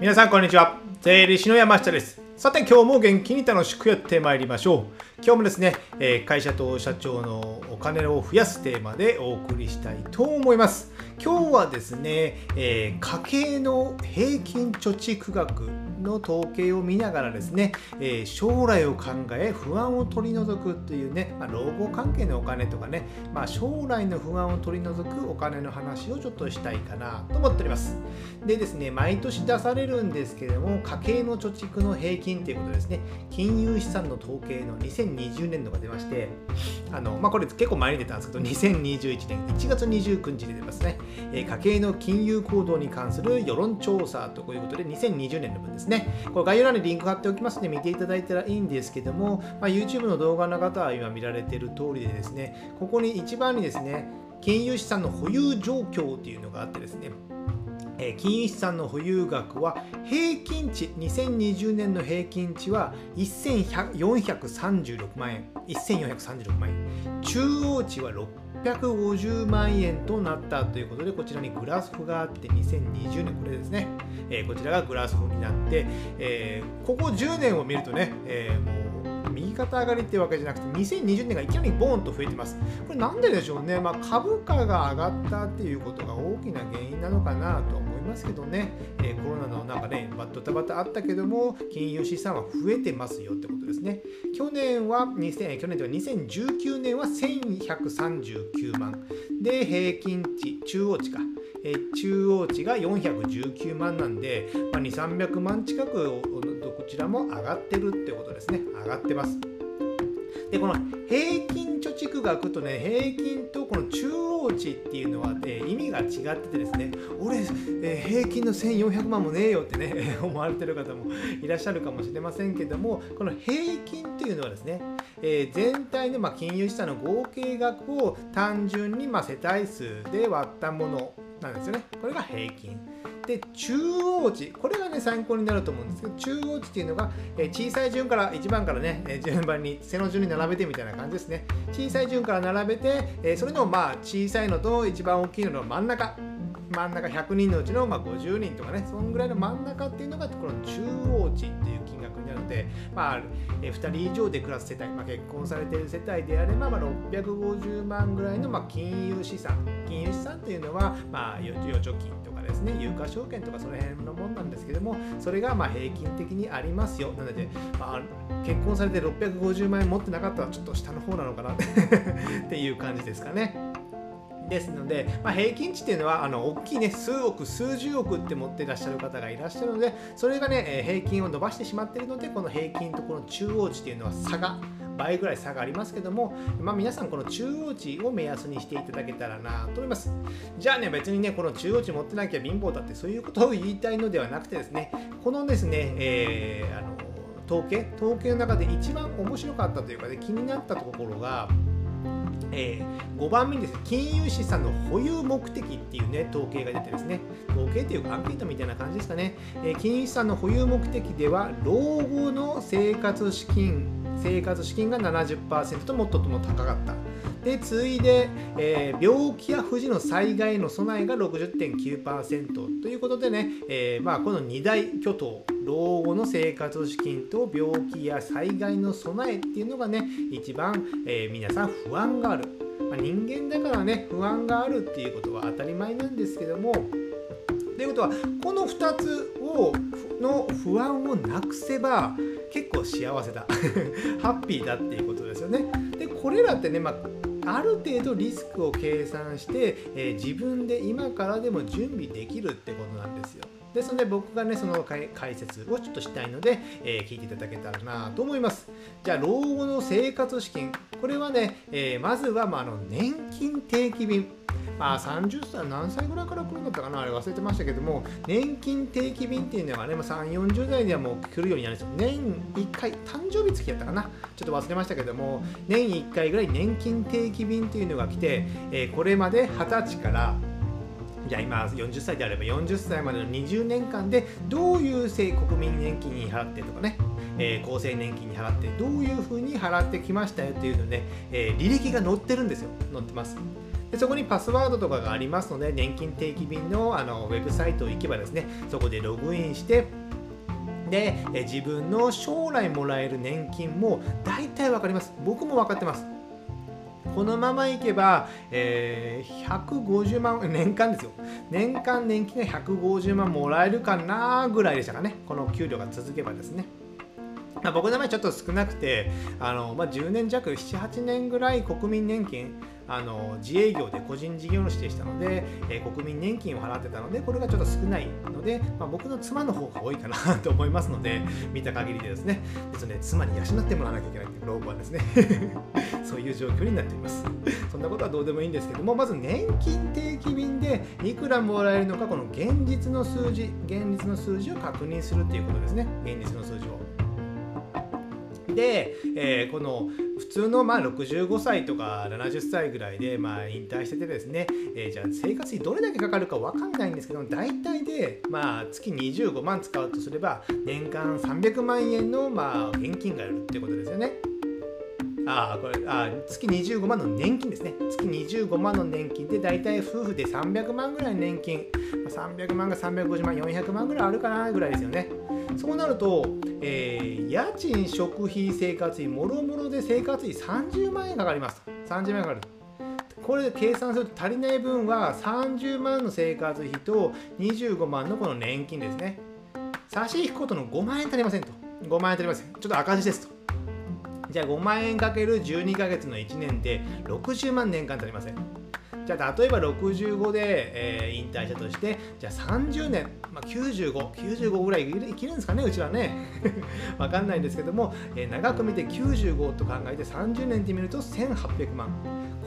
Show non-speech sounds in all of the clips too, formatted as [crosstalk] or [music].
皆さんこんにちは。税理士の山下です。さて今日も元気に楽しくやってまいりましょう。今日もですね、え会社と社長のお金を増やすテーマでお送りしたいと思います。今日はですね、え家計の平均貯蓄額の統計を見ながらですね、え将来を考え不安を取り除くというね、まあ、老後関係のお金とかね、まあ、将来の不安を取り除くお金の話をちょっとしたいかなと思っております。でですね毎年出されるんですけれども家計の貯蓄の平均ということですね。金融資産の統計の2020年度が出ましてあの、まあ、これ結構前に出たんですけど2021年1月29日に出ますね、え家計の金融行動に関する世論調査ということで2020年の分ですね。これ概要欄にリンク貼っておきますので見ていただいたらいいんですけども、まあ、YouTube の動画の方は今見られている通りでですねここに一番にですね金融資産の保有状況っていうのがあってですねえ金融資産の保有額は平均値2020年の平均値は1436万円。1436万円。中央値は650万円となったということでこちらにグラフがあって2020年これですね、えー、こちらがグラフになって、えー、ここ10年を見るとね、えー、もう右肩上がりってわけじゃなくて2020年がいきなりボーンと増えてます。これなんででしょうね、まあ、株価が上がったっていうことが大きな原因なのかなと。いますけどね、えー、コロナのなんかねバットタバタあったけども金融資産は増えてますよってことですね去年は2000去年では2019年は1139万で平均値中央値かえ中央値が419万なんで、まあ、2、300万近くどちらも上がってるってことですね。上がってます。でこの平均貯蓄額とね平均とこの中央値っていうのは、ね、意味が違っててですね俺、えー、平均の1400万もねえよってね [laughs] 思われてる方もいらっしゃるかもしれませんけどもこの平均っていうのはですね、えー、全体のま金融資産の合計額を単純にま世帯数で割ったものなんですよね。これが平均。で、中央値。これがね、参考になると思うんですけど、中央値っていうのが、え小さい順から、1番からね、え順番に、背の順に並べてみたいな感じですね。小さい順から並べて、えそれのまあ小さいのと一番大きいのの真ん中。真ん中100人のうちのま50人とかね、そんぐらいの真ん中っていうのが、この中央値っていう金額になるので、まあ、え2人以上で暮らす世帯、まあ、結婚されている世帯であれば、まあ、650万ぐらいのま金融資産、金融資産っていうのは、まあ、預貯金ですね、有価証券とかその辺のもんなんですけども、それがま平均的にありますよ。なので、まあ、結婚されて650万円持ってなかったらちょっと下の方なのかな [laughs] っていう感じですかね。ですので、まあ、平均値っていうのはあの大きいね数億数十億って持ってらっしゃる方がいらっしゃるのでそれがね平均を伸ばしてしまっているのでこの平均とこの中央値っていうのは差が倍ぐらい差がありますけども、まあ、皆さんこの中央値を目安にしていただけたらなと思います。じゃあね別にねこの中央値持ってなきゃ貧乏だってそういうことを言いたいのではなくてですねこのですね、えー、あの統計統計の中で一番面白かったというかね気になったところがえー、5番目にですね金融資産の保有目的っていうね統計が出てですね統計というかアンケートみたいな感じですかね、えー、金融資産の保有目的では老後の生活資金生活資金が70%ともっとも高かった。で次いで、えー、病気や不治の災害の備えが60.9%ということでね、えー、まあ、この2大巨頭老後の生活資金と病気や災害の備えっていうのがね一番、えー、皆さん不安がある、まあ、人間だからね不安があるっていうことは当たり前なんですけども。ということはこの2つをの不安をなくせば結構幸せだハッピーだっていうことですよね。でこれらってね、まあある程度リスクを計算して、えー、自分で今からでも準備できるってことなんですよ。ですので僕がねその解説をちょっとしたいので、えー、聞いていただけたらなと思います。じゃあ老後の生活資金これはね、えー、まずは、ま、あの年金定期便まあ、30歳、何歳ぐらいから来るんだったかな、あれ忘れてましたけども、年金定期便っていうのがね、まあ、3、40代ではもう来るようになるんですよ。年1回、誕生日付きやったかな、ちょっと忘れましたけども、年1回ぐらい年金定期便っていうのが来て、えー、これまで20歳からじゃあ今40歳であれば40歳までの20年間でどういう国民年金に払ってとかね、えー、厚生年金に払ってどういうふうに払ってきましたよっていうのね、えー、履歴が載ってるんですよ。載ってます。でそこにパスワードとかがありますので年金定期便のあのウェブサイト行けばですねそこでログインしてで自分の将来もらえる年金も大体分かります僕も分かってますこのままいけば、えー、150万、年間ですよ。年間年金が150万もらえるかなぐらいでしたかね。この給料が続けばですね。まあ、僕の場合ちょっと少なくて、あのまあ、10年弱、7、8年ぐらい国民年金、あの自営業で個人事業主でしたので、えー、国民年金を払ってたので、これがちょっと少ないので、まあ、僕の妻の方が多いかなと思いますので、見た限りでですね、ですね妻に養ってもらわなきゃいけないという老後はですね [laughs] そういう状況になっています。そんなことはどうでもいいんですけども、まず年金定期便でいくらもらえるのか、この現実の数字、現実の数字を確認するということですね、現実の数字を。で、えー、この普通のまあ65歳とか70歳ぐらいでまあ引退しててですね、えー、じゃあ生活費どれだけかかるか分かんないんですけど大体でまあ月25万使うとすれば年間300万円のまあ現金がいるってことですよね。あこれあ月25万の年金ですね。月25万の年金で大体夫婦で300万ぐらい年金、300万が350万、400万ぐらいあるかなぐらいですよね。そうなると、えー、家賃、食費、生活費、もろもろで生活費30万円かかります。30万円かかる。これで計算すると足りない分は30万の生活費と25万のこの年金ですね。差し引くことの5万円足りませんと。5万円足りません。ちょっと赤字ですと。じゃあ5万円かける12ヶ月の1年で60万年間足りません。じゃあ例えば65で、えー、引退したとしてじゃあ30年、まあ、9595 95ぐらい生きるんですかねうちはね。[laughs] わかんないんですけども、えー、長く見て95と考えて30年って見ると1800万。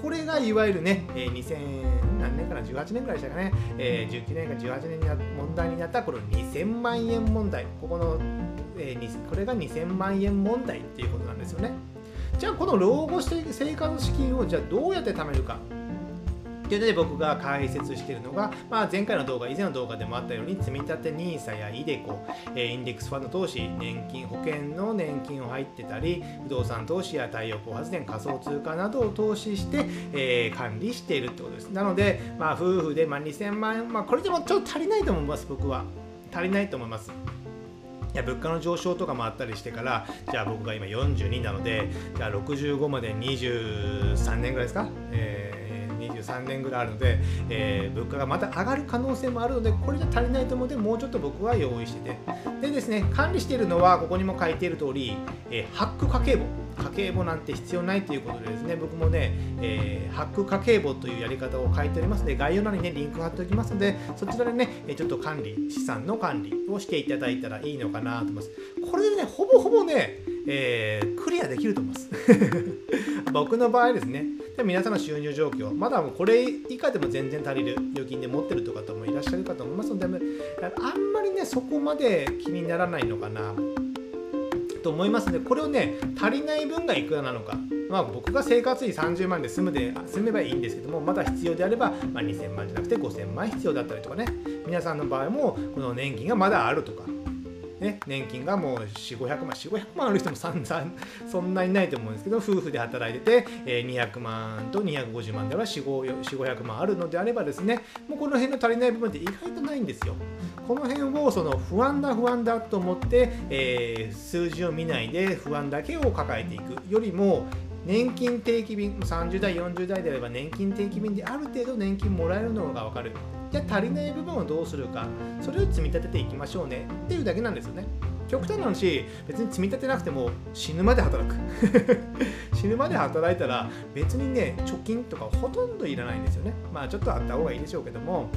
これがいわゆるね、えー、2000何年かな18年ぐらいでしたかね、えー、19年か18年に問題になったこの2000万円問題。ここの、えー、これが2000万円問題っていうことなんですよねじゃあこの老後して生活資金をじゃあどうやって貯めるかというので僕が解説しているのが、まあ、前回の動画、以前の動画でもあったように、積立 NISA や iDeCo、えインデックスファンド投資、年金、保険の年金を入ってたり、不動産投資や太陽光発電、仮想通貨などを投資して、えー、管理しているってことです。なので、まあ、夫婦で、まあ、2000万円、まあ、これでもちょっと足りないと思います、僕は。足りないと思います。いや物価の上昇とかもあったりしてからじゃあ僕が今42なのでじゃあ65まで23年ぐらいですか、えー23年ぐらいあるので、えー、物価がまた上がる可能性もあるのでこれじゃ足りないと思うのでもうちょっと僕は用意してて。でですね管理しているのはここにも書いている通り、えー、ハック家計簿。家計簿なんて必要ないということでですね僕もね、えー、ハック家計簿というやり方を書いておりますので概要欄にねリンク貼っておきますのでそちらでねちょっと管理資産の管理をしていただいたらいいのかなと思います。これでねほぼほぼねえー、クリアできると思います。[laughs] 僕の場合ですねで皆さんの収入状況まだこれ以下でも全然足りる預金で持ってるとかともいらっしゃるかと思いますのであんまりねそこまで気にならないのかな。と思いますのでこれをね足りない分がいくらなのか。まあ、僕が生活費30万で済むで済めばいいんですけどもまだ必要であれば、まあ、2000万じゃなくて5000万必要だったりとかね。皆さんの場合もこの年金がまだあるとか。ね、年金がもう4、500万、4、500万ある人もそんなそんなにないと思うんですけど、夫婦で働いてて、え、200万と250万では4、500万あるのであればですね、もうこの辺の足りない部分って意外とないんですよ。この辺をその不安だ不安だと思って、えー、数字を見ないで不安だけを抱えていくよりも年金定期便30代40代であれば年金定期便である程度年金もらえるのが分かるじゃあ足りない部分をどうするかそれを積み立てていきましょうね。っていうだけなんですよね。極端な話別に積み立てなくても死ぬまで働く。[laughs] 死ぬまで働いたら別にね貯金とかほとんどいらないんですよね。まあちょっとあった方がいいでしょうけども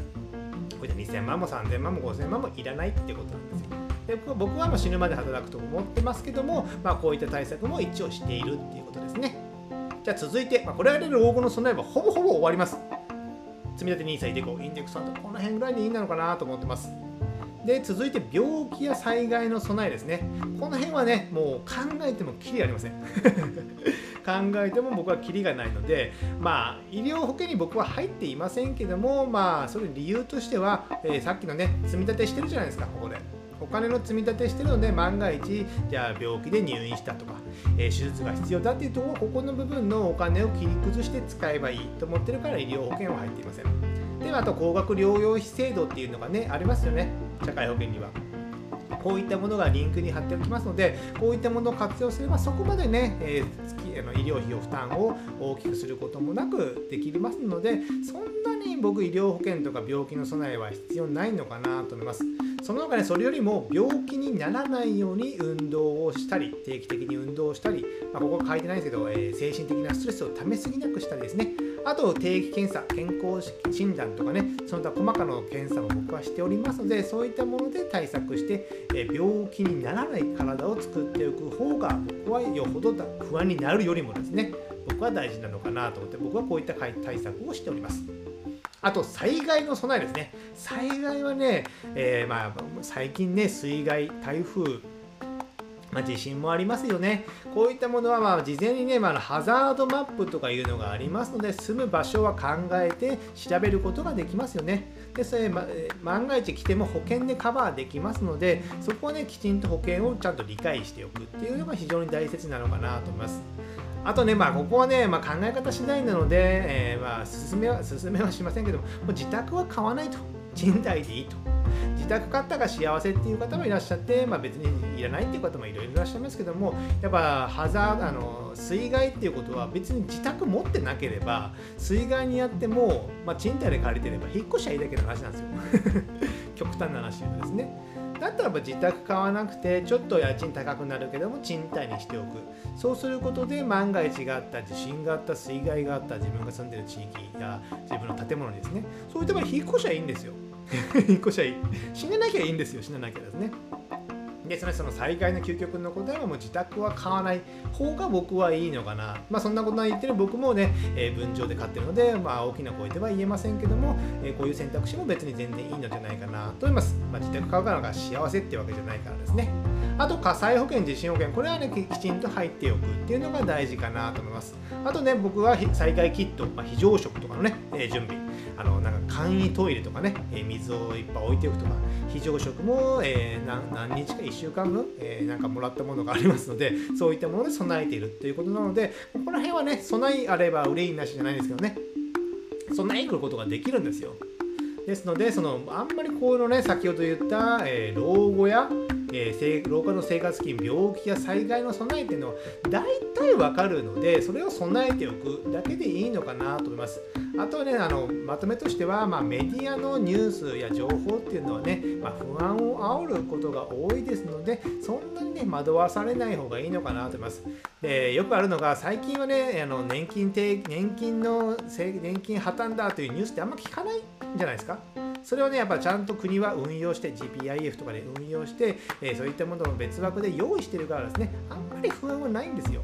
これで2000万も3000万も5000万もいらないってことなんですよ。で僕はま死ぬまで働くと思ってますけども、まあ、こういった対策も一応しているっていうことですね。じゃあ続いて、まあ、これられる老後の備えはほぼほぼ終わります。積み立て NISA イデコインデックスファンドこの辺ぐらいでいいなのかなと思ってます。で続いて病気や災害の備えですね。この辺はねもう考えてもきりありません。[laughs] 考えても僕はキリがないのでまあ医療保険に僕は入っていませんけどもまあそれ理由としては、えー、さっきのね積み立てしてるじゃないですかここで。お金の積み立てしてるので万が一じゃあ病気で入院したとか、えー、手術が必要だっていうとこここの部分のお金を切り崩して使えばいいと思ってるから医療保険は入っていません。ではあと高額療養費制度っていうのがねありますよね。社会保険には。こういったものがリンクに貼っておきますのでこういったものを活用すればそこまでね、えー、月あの医療費を負担を大きくすることもなくできますのでそんなに僕医療保険とか病気の備えは必要ないのかなと思います。その他ねそれよりも病気にならないように運動をしたり定期的に運動をしたり、まあ、ここは書いてないですけど、えー、精神的なストレスをためすぎなくしたりですねあと定期検査健康診断とかねその他細かな検査を僕はしておりますのでそういったもので対策して、え、病気にならない体を作っておく方が僕はよほど不安になるよりもですね僕は大事なのかなと思って僕はこういった対策をしております。あと災害の備えですね。災害はね、えー、まあ、最近ね、水害、台風、まあ、地震もありますよね。こういったものはまあ事前にね、まあ、ハザードマップとかいうのがありますので、住む場所は考えて調べることができますよね。で、それ、ま、万が一来ても保険でカバーできますので、そこはね、きちんと保険をちゃんと理解しておくっていうのが非常に大切なのかなと思います。あとね、まあ、ここはね、まあ、考え方次第なので、えー、まあ、進めは、進めはしませんけども、もう自宅は買わないと。賃貸でいいと。自宅買ったが幸せっていう方もいらっしゃって、まあ、別にいらないっていう方もいろいろいらっしゃいますけどもやっぱハザードあの水害っていうことは別に自宅持ってなければ水害にやっても、まあ、賃貸で借りてれば引っ越しゃいいだけの話なんですよ。[laughs] 極端な話ですね。だったらば自宅買わなくてちょっと家賃高くなるけども賃貸にしておく。そうすることで万が一があった地震があった水害があった自分が住んでる地域や自分の建物にですね。そういった場合引っ越しはいいんですよ。引っ越しはいい死ねなきゃいいんですよ死ななきゃですね。でそのその災害の究極の答えはもう自宅は買わない方が僕はいいのかな。まあそんなことは言ってる僕もね、えー、分譲で買ってるので、まあ大きな声では言えませんけども、えー、こういう選択肢も別に全然いいのじゃないかなと思います。まあ、自宅買うからが幸せってわけじゃないからですね。あと火災保険、地震保険、これはね、きちんと入っておくっていうのが大事かなと思います。あとね、僕は災害キット、まあ、非常食とかのね、えー、準備。あのなんか簡易トイレとかね、え水をいっぱい置いておくとか非常食も、えー、何日か1週間分、えー、なんかもらったものがありますのでそういったもので備えているということなのでここら辺はね備えあれば憂いなしじゃないですけどね。備えることができるんですよ。ですのでそのあんまりこういうのね先ほど言った、えー、老後やえー、老化の生活金病気や災害の備えっていうのは大体わかるのでそれを備えておくだけでいいのかなと思います。あとはねあのまとめとしては、まあ、メディアのニュースや情報っていうのはね、まあ、不安を煽ることが多いですのでそんなにね惑わされない方がいいのかなと思います。でよくあるのが最近はねあの年金年金の年金破綻だというニュースってあんま聞かないんじゃないですか。それをねやっぱちゃんと国は運用して GPIF とかで運用して、えー、そういったものを別枠で用意してるからですねあんまり不安はないんですよ。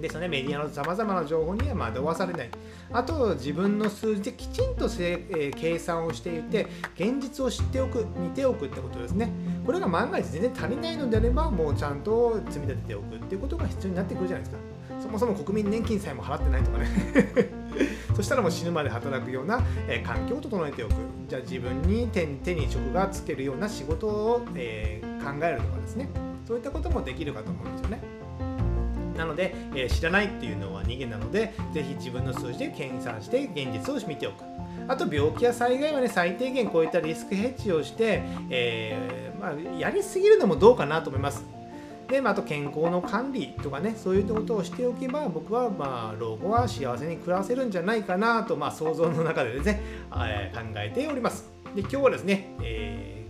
ですよねメディアのさまざまな情報には惑わされない。あと自分の数字できちんとせ、えー、計算をしていて現実を知っておく見ておくってことですね。これが万が一全然足りないのであればもうちゃんと積み立てておくっていうことが必要になってくるじゃないですか。そもそも国民年金さえも払ってないとかね。[laughs] そしたらもう死ぬまで働くような、えー、環境を整えておく。じゃあ自分に手手に職がつけるような仕事を、えー、考えるとかですね。そういったこともできるかと思うんですよね。なので、えー、知らないっていうのは逃げなのでぜひ自分の数字で計算して現実を見ておく。あと病気や災害はね最低限こういったリスクヘッジをして、えー、まあ、やりすぎるのもどうかなと思います。で、まあ、あと健康の管理とかねそういうことをしておけば僕はまあ老後は幸せに暮らせるんじゃないかなと、まあ、想像の中でですね、え、考えております。で今日はですね、えー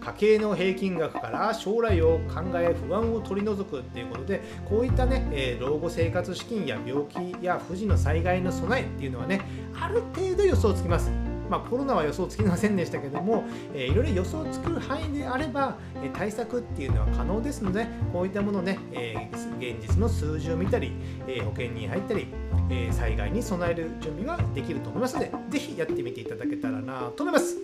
家計の平均額から将来を考え不安を取り除くっていうことでこういったね、え、老後生活資金や病気や不治の災害の備えっていうのはねある程度予想つきます。まあ、コロナは予想つきませんでしたけども、えー、いろいろ予想つく範囲であれば、えー、対策っていうのは可能ですのでこういったものね、えー、現実の数字を見たり、え保険に入ったり、え災害に備える準備ができると思いますので是非やってみていただけたらなと思います。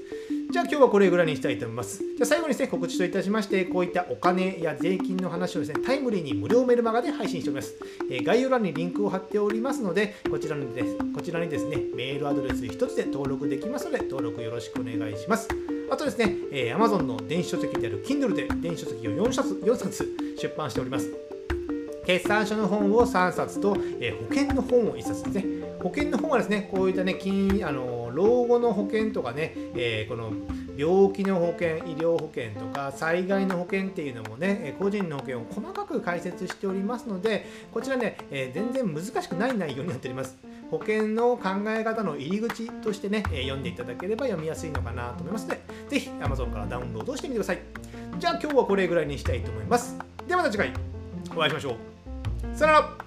じゃあ今日はこれぐらいにしたいと思います。じゃあ最後にですね、告知といたしまして、こういったお金や税金の話をですね、タイムリーに無料メルマガで配信しております。えー、概要欄にリンクを貼っておりますので、こちらにですこちらにですね、メールアドレス1つで登録できますので、登録よろしくお願いします。あとですね、えー、Amazon の電子書籍である Kindle で電子書籍を4冊 ,4 冊出版しております。決算書の本を3冊と、えー、保険の本を1冊ですね。保険の本はですね、こういったね、金あの老後の保険とかね、えー、この病気の保険、医療保険とか災害の保険っていうのもね、個人の保険を細かく解説しておりますので、こちらね、えー、全然難しくない内容になっております。保険の考え方の入り口としてね、え、読んでいただければ読みやすいのかなと思いますので、ぜひ Amazon からダウンロードしてみてください。じゃあ今日はこれぐらいにしたいと思います。ではまた次回お会いしましょう。さよなら